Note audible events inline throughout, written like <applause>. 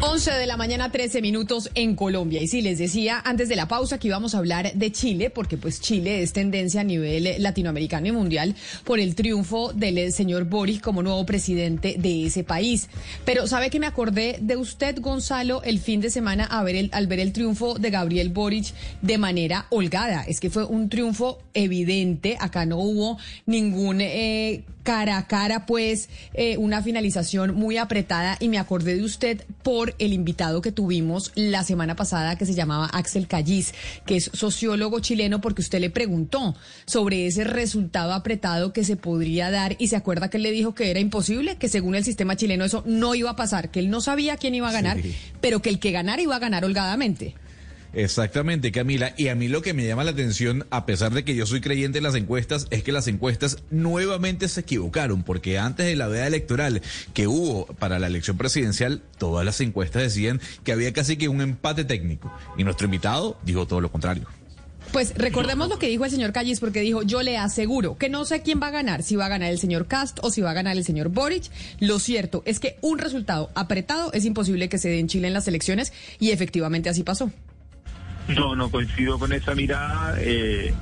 11 de la mañana, 13 minutos en Colombia. Y sí, les decía antes de la pausa que íbamos a hablar de Chile, porque pues Chile es tendencia a nivel latinoamericano y mundial por el triunfo del señor Boris como nuevo presidente de ese país. Pero ¿sabe que me acordé de usted, Gonzalo, el fin de semana al ver el triunfo de Gabriel Boric de manera holgada? Es que fue un triunfo evidente. Acá no hubo ningún... Eh, cara a cara, pues eh, una finalización muy apretada y me acordé de usted por el invitado que tuvimos la semana pasada que se llamaba Axel Callis, que es sociólogo chileno, porque usted le preguntó sobre ese resultado apretado que se podría dar y se acuerda que él le dijo que era imposible, que según el sistema chileno eso no iba a pasar, que él no sabía quién iba a ganar, pero que el que ganara iba a ganar holgadamente. Exactamente, Camila. Y a mí lo que me llama la atención, a pesar de que yo soy creyente en las encuestas, es que las encuestas nuevamente se equivocaron, porque antes de la veda electoral que hubo para la elección presidencial, todas las encuestas decían que había casi que un empate técnico. Y nuestro invitado dijo todo lo contrario. Pues recordemos lo que dijo el señor Callis, porque dijo, yo le aseguro que no sé quién va a ganar, si va a ganar el señor Cast o si va a ganar el señor Boric. Lo cierto es que un resultado apretado es imposible que se dé en Chile en las elecciones y efectivamente así pasó. No, no coincido con esa mirada. Eh,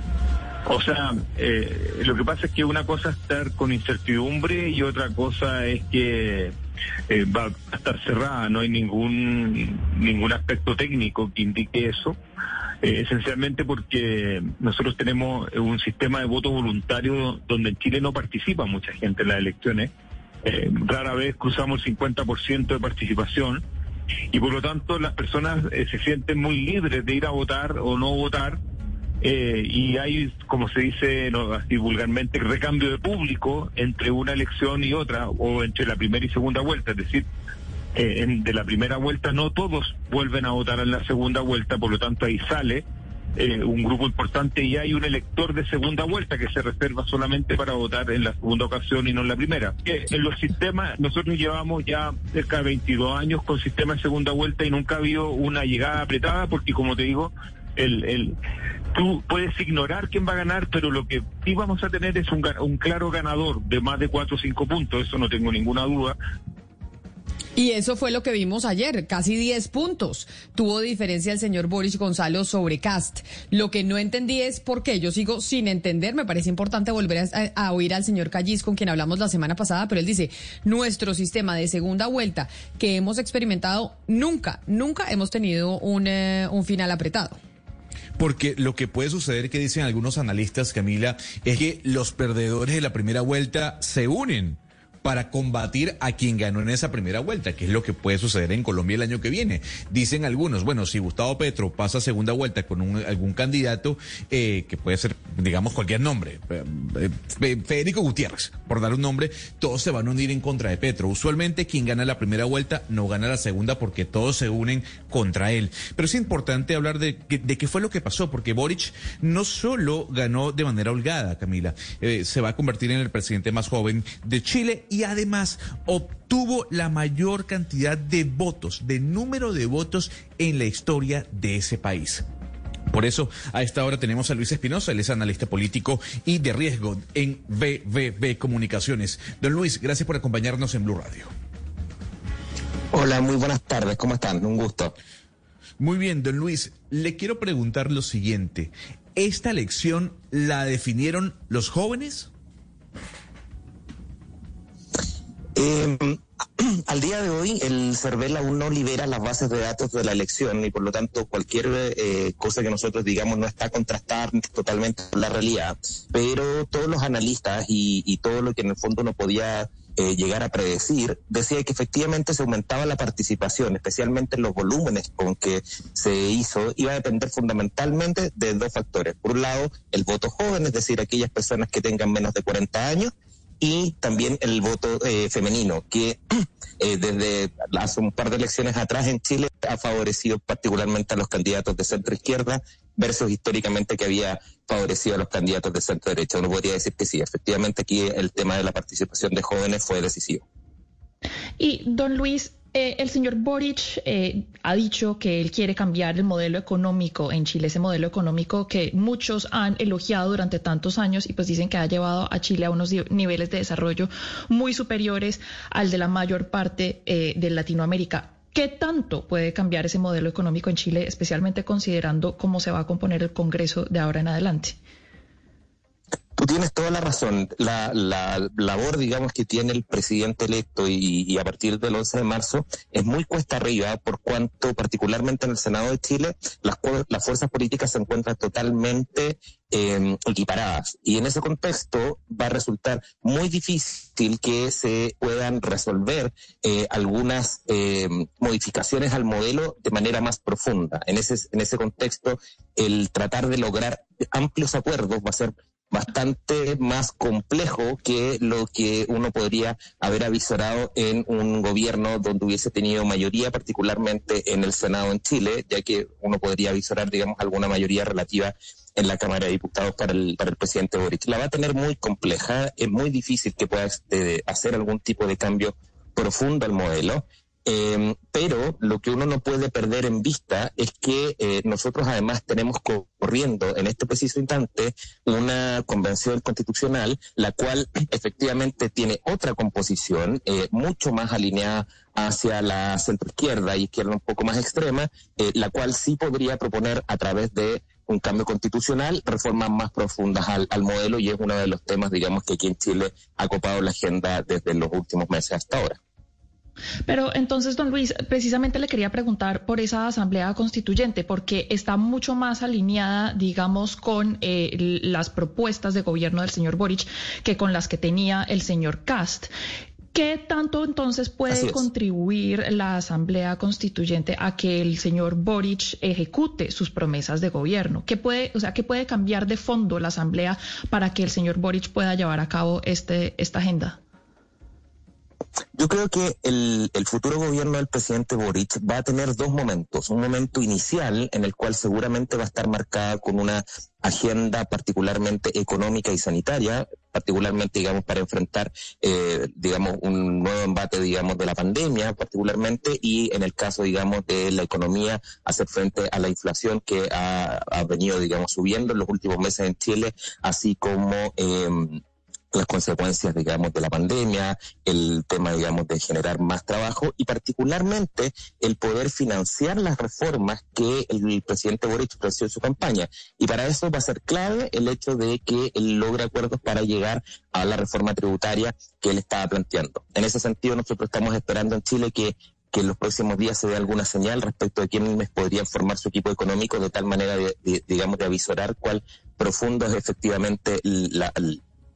o sea, eh, lo que pasa es que una cosa es estar con incertidumbre y otra cosa es que eh, va a estar cerrada. No hay ningún ningún aspecto técnico que indique eso. esencialmente porque nosotros tenemos un sistema de voto voluntario donde en Chile no participa mucha gente en las elecciones. rara vez cruzamos el 50% de participación y por lo tanto las personas eh, se sienten muy libres de ir a votar o no votar eh, y hay, como se dice no, así vulgarmente, recambio de público entre una elección y otra o entre la primera y segunda vuelta, es decir, eh, de la primera vuelta no todos vuelven a votar en la segunda vuelta, por lo tanto ahí sale eh, un grupo importante y hay un elector de segunda vuelta que se reserva solamente para votar en la segunda ocasión y no en la primera. En los sistemas, nosotros llevamos ya cerca de 22 años con sistema de segunda vuelta y nunca ha habido una llegada apretada porque como te digo, el, el, tú puedes ignorar quién va a ganar, pero lo que sí vamos a tener es un, un claro ganador de más de 4 o 5 puntos, eso no tengo ninguna duda, y eso fue lo que vimos ayer, casi 10 puntos. Tuvo diferencia el señor Boris Gonzalo sobre Cast. Lo que no entendí es por qué. Yo sigo sin entender. Me parece importante volver a, oír al señor Callis, con quien hablamos la semana pasada, pero él dice, nuestro sistema de segunda vuelta que hemos experimentado, nunca, nunca hemos tenido un, eh, un final apretado. Porque lo que puede suceder, que dicen algunos analistas, Camila, es que los perdedores de la primera vuelta se unen para combatir a quien ganó en esa primera vuelta, que es lo que puede suceder en Colombia el año que viene. Dicen algunos, bueno, si Gustavo Petro pasa segunda vuelta con algún candidato, eh, que puede ser, digamos, cualquier nombre, eh, eh, Federico Gutiérrez, por dar un nombre, todos se van a unir en contra de Petro. Usualmente quien gana la primera vuelta no gana la segunda porque todos se unen contra él. Pero es importante hablar de, qué fue lo que pasó, porque Boric no solo ganó de manera holgada, Camila, se va a convertir en el presidente más joven de Chile además obtuvo la mayor cantidad de votos, de número de votos en la historia de ese país. Por eso, a esta hora tenemos a Luis Espinosa, él es analista político y de riesgo en BBB Comunicaciones. Don Luis, gracias por acompañarnos en Blue Radio. Hola, muy buenas tardes, ¿cómo están? Un gusto. Muy bien, don Luis, le quiero preguntar lo siguiente. ¿Esta elección la definieron los jóvenes? Eh, <clears throat> al día de hoy, el CERVEL aún no libera las bases de datos de la elección y por lo tanto cualquier eh, cosa que nosotros digamos no está contrastada totalmente con la realidad. Pero todos los analistas y, todo lo que en el fondo no podía eh, llegar a predecir, decía que efectivamente se aumentaba la participación, especialmente en los volúmenes con que se hizo, iba a depender fundamentalmente de dos factores. Por un lado, el voto joven, es decir, aquellas personas que tengan menos de 40 años, y también el voto eh, femenino, que <clears throat> eh, desde hace un par de elecciones atrás en Chile ha favorecido particularmente a los candidatos de centro izquierda versus históricamente que había favorecido a los candidatos de centro derecha. Uno podría decir que sí, efectivamente aquí el tema de la participación de jóvenes fue decisivo. Y don Luis, eh, el señor Boric eh, ha dicho que él quiere cambiar el modelo económico en Chile, ese modelo económico que muchos han elogiado durante tantos años y pues dicen que ha llevado a Chile a unos niveles de desarrollo muy superiores al de la mayor parte eh, de Latinoamérica. ¿Qué tanto puede cambiar ese modelo económico en Chile, especialmente considerando cómo se va a componer el Congreso de ahora en adelante? Tú tienes toda la razón. La, labor, digamos, que tiene el presidente electo y, a partir del 11 de marzo es muy cuesta arriba por cuanto, particularmente en el Senado de Chile, las, las fuerzas políticas se encuentran totalmente em, equiparadas. Y en ese contexto va a resultar muy difícil que se puedan resolver eh, algunas em, modificaciones al modelo de manera más profunda. En ese, en ese contexto, el tratar de lograr amplios acuerdos va a ser bastante más complejo que lo que uno podría haber avisorado en un gobierno donde hubiese tenido mayoría, particularmente en el Senado en Chile, ya que uno podría avisorar, digamos, alguna mayoría relativa en la Cámara de Diputados para el, para el presidente Boric. La va a tener muy compleja, es muy difícil que pueda este, hacer algún tipo de cambio profundo al modelo. Em, pero lo que uno no puede perder en vista es que eh, nosotros además tenemos corriendo en este preciso instante una convención constitucional, la cual <clears throat> efectivamente tiene otra composición, eh, mucho más alineada hacia la centroizquierda y izquierda un poco más extrema, eh, la cual sí podría proponer a través de un cambio constitucional, reformas más profundas al, al, modelo y es uno de los temas, digamos, que aquí en Chile ha copado la agenda desde los últimos meses hasta ahora. Pero entonces, don Luis, precisamente le quería preguntar por esa asamblea constituyente, porque está mucho más alineada, digamos, con eh, las propuestas de gobierno del señor Boric que con las que tenía el señor Cast. ¿Qué tanto entonces puede contribuir la Asamblea Constituyente a que el señor Boric ejecute sus promesas de gobierno? ¿Qué puede, o sea, qué puede cambiar de fondo la Asamblea para que el señor Boric pueda llevar a cabo este, esta agenda? Yo creo que el, futuro gobierno del presidente Boric va a tener dos momentos. Un momento inicial en el cual seguramente va a estar marcada con una agenda particularmente económica y sanitaria, particularmente, digamos, para enfrentar, eh, digamos, un nuevo embate, digamos, de la pandemia, particularmente, y en el caso, digamos, de la economía, hacer frente a la inflación que ha, ha venido, digamos, subiendo en los últimos meses en Chile, así como... Eh, las consecuencias, digamos, de la pandemia, el tema, digamos, de generar más trabajo y particularmente el poder financiar las reformas que el presidente Boric ofreció en su campaña. Y para eso va a ser clave el hecho de que él logre acuerdos para llegar a la reforma tributaria que él estaba planteando. En ese sentido, nosotros estamos esperando en Chile que que en los próximos días se dé alguna señal respecto de quiénes podrían formar su equipo económico de tal manera, de, digamos, de avisorar cuál profundo es efectivamente la,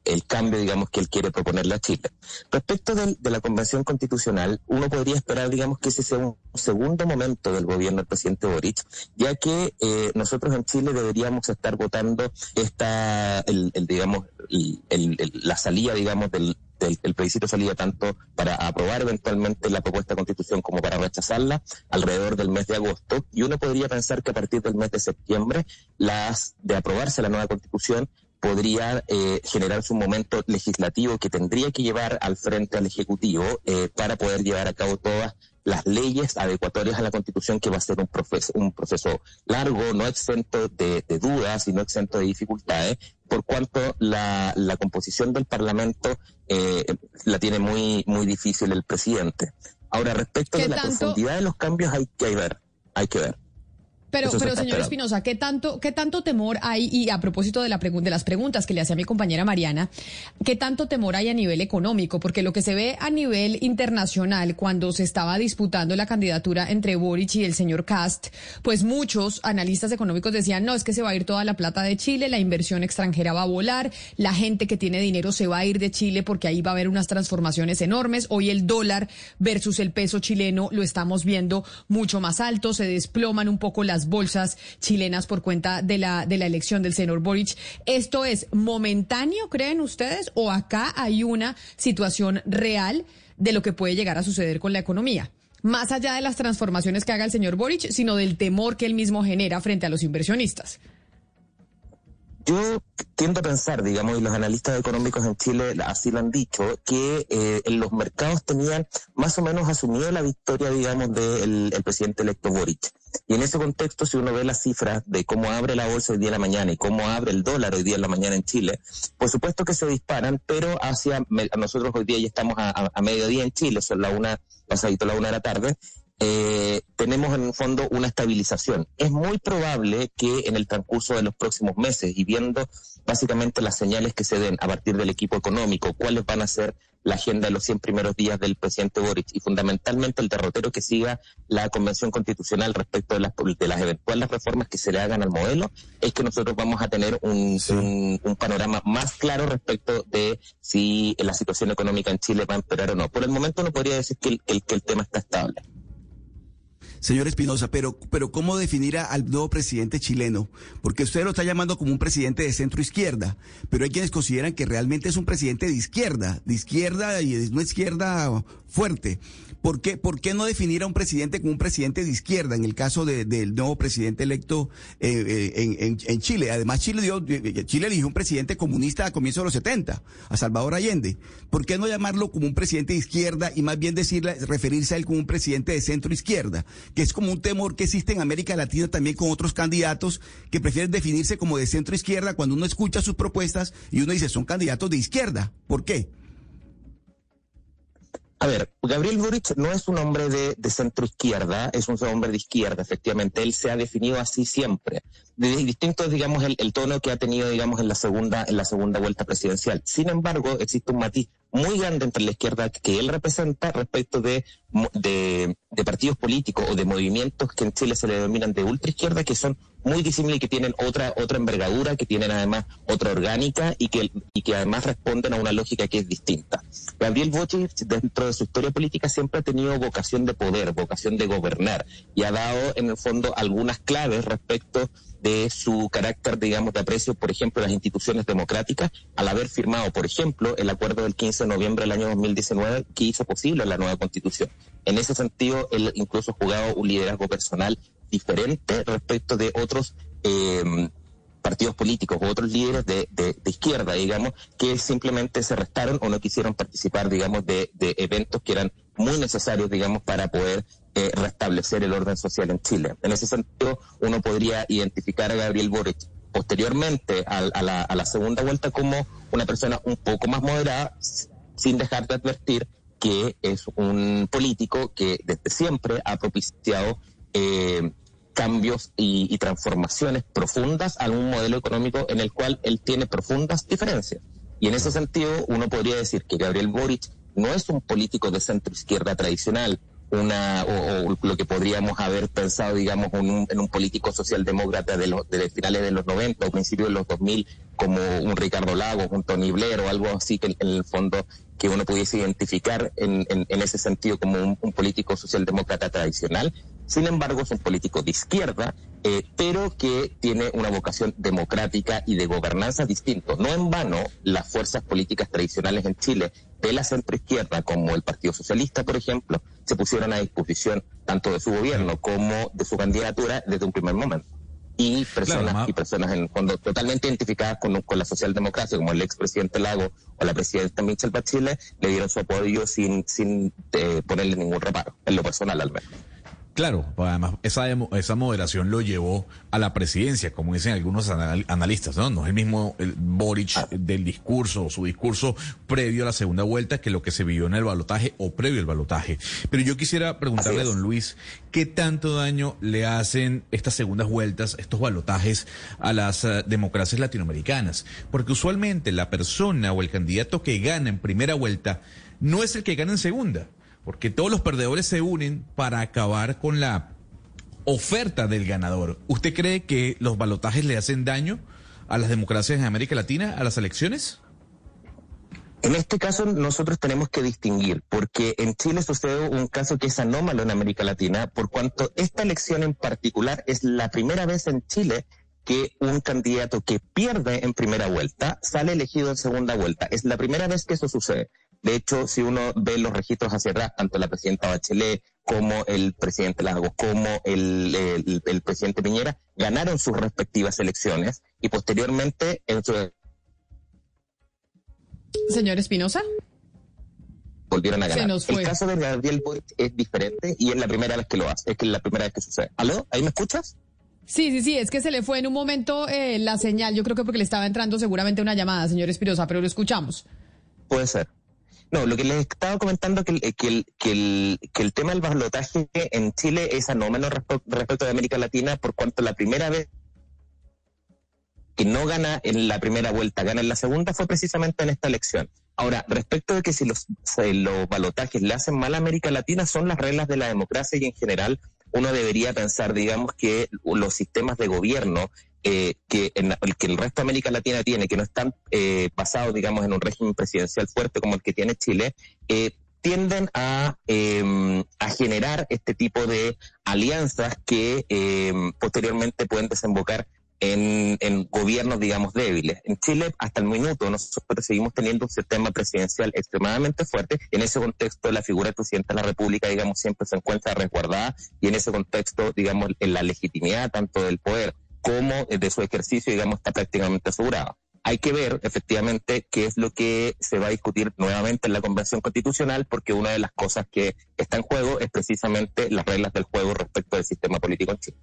el cambio, digamos, que él quiere proponerle a Chile. Respecto de, la Convención Constitucional, uno podría esperar, digamos, que ese sea un segundo momento del gobierno del presidente Boric, ya que eh, nosotros en Chile deberíamos estar votando esta, el, digamos, la salida, digamos, del, del plebiscito salida tanto para aprobar eventualmente la propuesta de constitución como para rechazarla alrededor del mes de agosto y uno podría pensar que a partir del mes de septiembre las de aprobarse la nueva constitución podría eh, generarse un momento legislativo que tendría que llevar al frente al Ejecutivo eh, para poder llevar a cabo todas las leyes adecuatorias a la Constitución, que va a ser un proceso, un proceso largo, no exento de, dudas y no exento de dificultades, por cuanto la, la composición del Parlamento eh, la tiene muy, muy difícil el presidente. Ahora, respecto de la profundidad de los cambios, hay que ver, hay que ver. Pero, pero señor Espinosa, ¿qué tanto, ¿qué tanto temor hay? Y a propósito de, la de las preguntas que le hacía mi compañera Mariana, ¿qué tanto temor hay a nivel económico? Porque lo que se ve a nivel internacional cuando se estaba disputando la candidatura entre Boric y el señor Cast, pues muchos analistas económicos decían, no, es que se va a ir toda la plata de Chile, la inversión extranjera va a volar, la gente que tiene dinero se va a ir de Chile porque ahí va a haber unas transformaciones enormes. Hoy el dólar versus el peso chileno lo estamos viendo mucho más alto, se desploman un poco las bolsas chilenas por cuenta de la, de la elección del señor Boric. ¿Esto es momentáneo, creen ustedes, o acá hay una situación real de lo que puede llegar a suceder con la economía? Más allá de las transformaciones que haga el señor Boric, sino del temor que él mismo genera frente a los inversionistas. Yo tiendo a pensar, digamos, y los analistas económicos en Chile así lo han dicho, que eh, los mercados tenían más o menos asumido la victoria, digamos, del presidente electo Boric. Y en ese contexto, si uno ve las cifras de cómo abre la bolsa hoy día en la mañana y cómo abre el dólar hoy día en la mañana en Chile, por supuesto que se disparan, pero hacia nosotros hoy día ya estamos a, mediodía en Chile, son la una, pasadito la una de la tarde, eh, tenemos en el fondo una estabilización. Es muy probable que en el transcurso de los próximos meses y viendo básicamente las señales que se den a partir del equipo económico, cuáles van a ser la agenda de los 100 primeros días del presidente Boric y fundamentalmente el derrotero que siga la Convención Constitucional respecto de las, de las eventuales reformas que se le hagan al modelo, es que nosotros vamos a tener un, un, panorama más claro respecto de si la situación económica en Chile va a empeorar o no. Por el momento no podría decir que que el tema está estable. Señor Espinosa, pero, pero ¿cómo definir al nuevo presidente chileno? Porque usted lo está llamando como un presidente de centro izquierda, pero hay quienes consideran que realmente es un presidente de izquierda, de izquierda y de una izquierda fuerte. ¿Por qué, ¿Por qué no definir a un presidente como un presidente de izquierda en el caso del nuevo presidente electo eh, eh, en, Chile? Además, Chile, dio, eh, Chile eligió un presidente comunista a comienzos de los 70, a Salvador Allende. ¿Por qué no llamarlo como un presidente de izquierda y más bien decirle, referirse a él como un presidente de centro izquierda? Que es como un temor que existe en América Latina también con otros candidatos que prefieren definirse como de centro izquierda cuando uno escucha sus propuestas y uno dice, son candidatos de izquierda. ¿Por qué? A ver, Gabriel Boric no es un hombre de, centro izquierda, es un hombre de izquierda, efectivamente. Él se ha definido así siempre. Distinto es, digamos, el, el, tono que ha tenido, digamos, en la segunda, en la segunda vuelta presidencial. Sin embargo, existe un matiz muy grande entre la izquierda que él representa respecto de, de, partidos políticos o de movimientos que en Chile se le denominan de ultraizquierda, que son muy disímiles y que tienen otra, otra envergadura, que tienen además otra orgánica y que, y que además responden a una lógica que es distinta. Gabriel Boric, dentro de su historia política, siempre ha tenido vocación de poder, vocación de gobernar y ha dado en el fondo algunas claves respecto de su carácter, digamos, de aprecio, por ejemplo, las instituciones democráticas, al haber firmado, por ejemplo, el acuerdo del 15 de noviembre del año 2019 que hizo posible la nueva constitución. En ese sentido, él incluso ha jugado un liderazgo personal diferente respecto de otros eh, partidos políticos u otros líderes de, izquierda, digamos, que simplemente se restaron o no quisieron participar, digamos, de, eventos que eran muy necesarios, digamos, para poder eh, restablecer el orden social en Chile. En ese sentido, uno podría identificar a Gabriel Boric posteriormente a la segunda vuelta como una persona un poco más moderada, sin dejar de advertir que es un político que desde siempre ha propiciado eh, cambios y, y, transformaciones profundas a un modelo económico en el cual él tiene profundas diferencias. Y en ese sentido, uno podría decir que Gabriel Boric no es un político de centro izquierda tradicional, una o, lo que podríamos haber pensado, digamos, en un, político socialdemócrata de los de finales de los 90 o principios de los 2000, como un Ricardo Lagos, un Tony Blair o algo así que en el fondo que uno pudiese identificar en, en, ese sentido como un, un, político socialdemócrata tradicional. Sin embargo, es un político de izquierda, eh, pero que tiene una vocación democrática y de gobernanza distinto. No en vano, las fuerzas políticas tradicionales en Chile de la centroizquierda, como el Partido Socialista, por ejemplo, se pusieron a disposición tanto de su gobierno como de su candidatura desde un primer momento. Y personas, y personas en el fondo totalmente identificadas con, con la socialdemocracia, como el expresidente Lago o la presidenta Michelle Bachelet, le dieron su apoyo sin, sin eh, ponerle ningún reparo, en lo personal al menos. Claro, además esa, esa moderación lo llevó a la presidencia, como dicen algunos analistas, ¿no? No es el mismo el Boric ah. del discurso, su discurso previo a la segunda vuelta que lo que se vivió en el balotaje o previo al balotaje. Pero yo quisiera preguntarle a don Luis, ¿qué tanto daño le hacen estas segundas vueltas, estos balotajes a las eh, democracias latinoamericanas? Porque usualmente la persona o el candidato que gana en primera vuelta no es el que gana en segunda porque todos los perdedores se unen para acabar con la oferta del ganador. ¿Usted cree que los balotajes le hacen daño a las democracias en América Latina, a las elecciones? En este caso nosotros tenemos que distinguir, porque en Chile sucede un caso que es anómalo en América Latina, por cuanto esta elección en particular es la primera vez en Chile que un candidato que pierde en primera vuelta sale elegido en segunda vuelta. Es la primera vez que eso sucede. De hecho, si uno ve los registros hacia atrás, tanto la presidenta Bachelet como el presidente Lago, como el, el, presidente Piñera, ganaron sus respectivas elecciones y posteriormente en su... Señor Espinosa. Volvieron a ganar. El caso de Gabriel Boric es diferente y es la primera vez que lo hace, es que es la primera vez que sucede. ¿Aló? ¿Ahí me escuchas? Sí, sí, sí, es que se le fue en un momento eh, la señal, yo creo que porque le estaba entrando seguramente una llamada, señor Espinosa, pero lo escuchamos. Puede ser. No, lo que les estaba comentando que, que, el, que, el, que el tema del balotaje en Chile es anómalo respecto de América Latina por cuanto la primera vez que no gana en la primera vuelta, gana en la segunda, fue precisamente en esta elección. Ahora, respecto de que si los, los balotajes le hacen mal a América Latina, son las reglas de la democracia y en general uno debería pensar, digamos, que los sistemas de gobierno eh, que, en, el que el resto de América Latina tiene, que no están eh, basados, digamos, en un régimen presidencial fuerte como el que tiene Chile, eh, tienden a, em, a generar este tipo de alianzas que em, posteriormente pueden desembocar en, en, gobiernos, digamos, débiles. En Chile, hasta el minuto, nosotros seguimos teniendo un sistema presidencial extremadamente fuerte. En ese contexto, la figura del presidente de la República, digamos, siempre se encuentra resguardada y en ese contexto, digamos, en la legitimidad tanto del poder como de su ejercicio, digamos, está prácticamente asegurada. Hay que ver efectivamente qué es lo que se va a discutir nuevamente en la Convención Constitucional, porque una de las cosas que está en juego es precisamente las reglas del juego respecto del sistema político en Chile.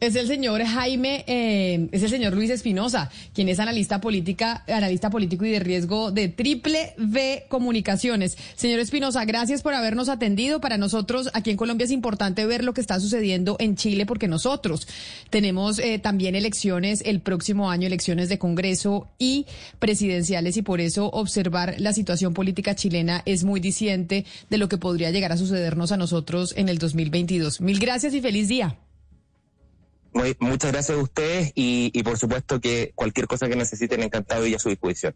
Es el señor Jaime, eh, es el señor Luis Espinosa, quien es analista política, analista político y de riesgo de Triple V Comunicaciones. Señor Espinosa, gracias por habernos atendido. Para nosotros aquí en Colombia es importante ver lo que está sucediendo en Chile porque nosotros tenemos eh, también elecciones el próximo año, elecciones de Congreso y presidenciales y por eso observar la situación política chilena es muy diciente de lo que podría llegar a sucedernos a nosotros en el 2022. Mil gracias y feliz día muchas gracias a ustedes y, y por supuesto que cualquier cosa que necesiten, encantado y a su disposición.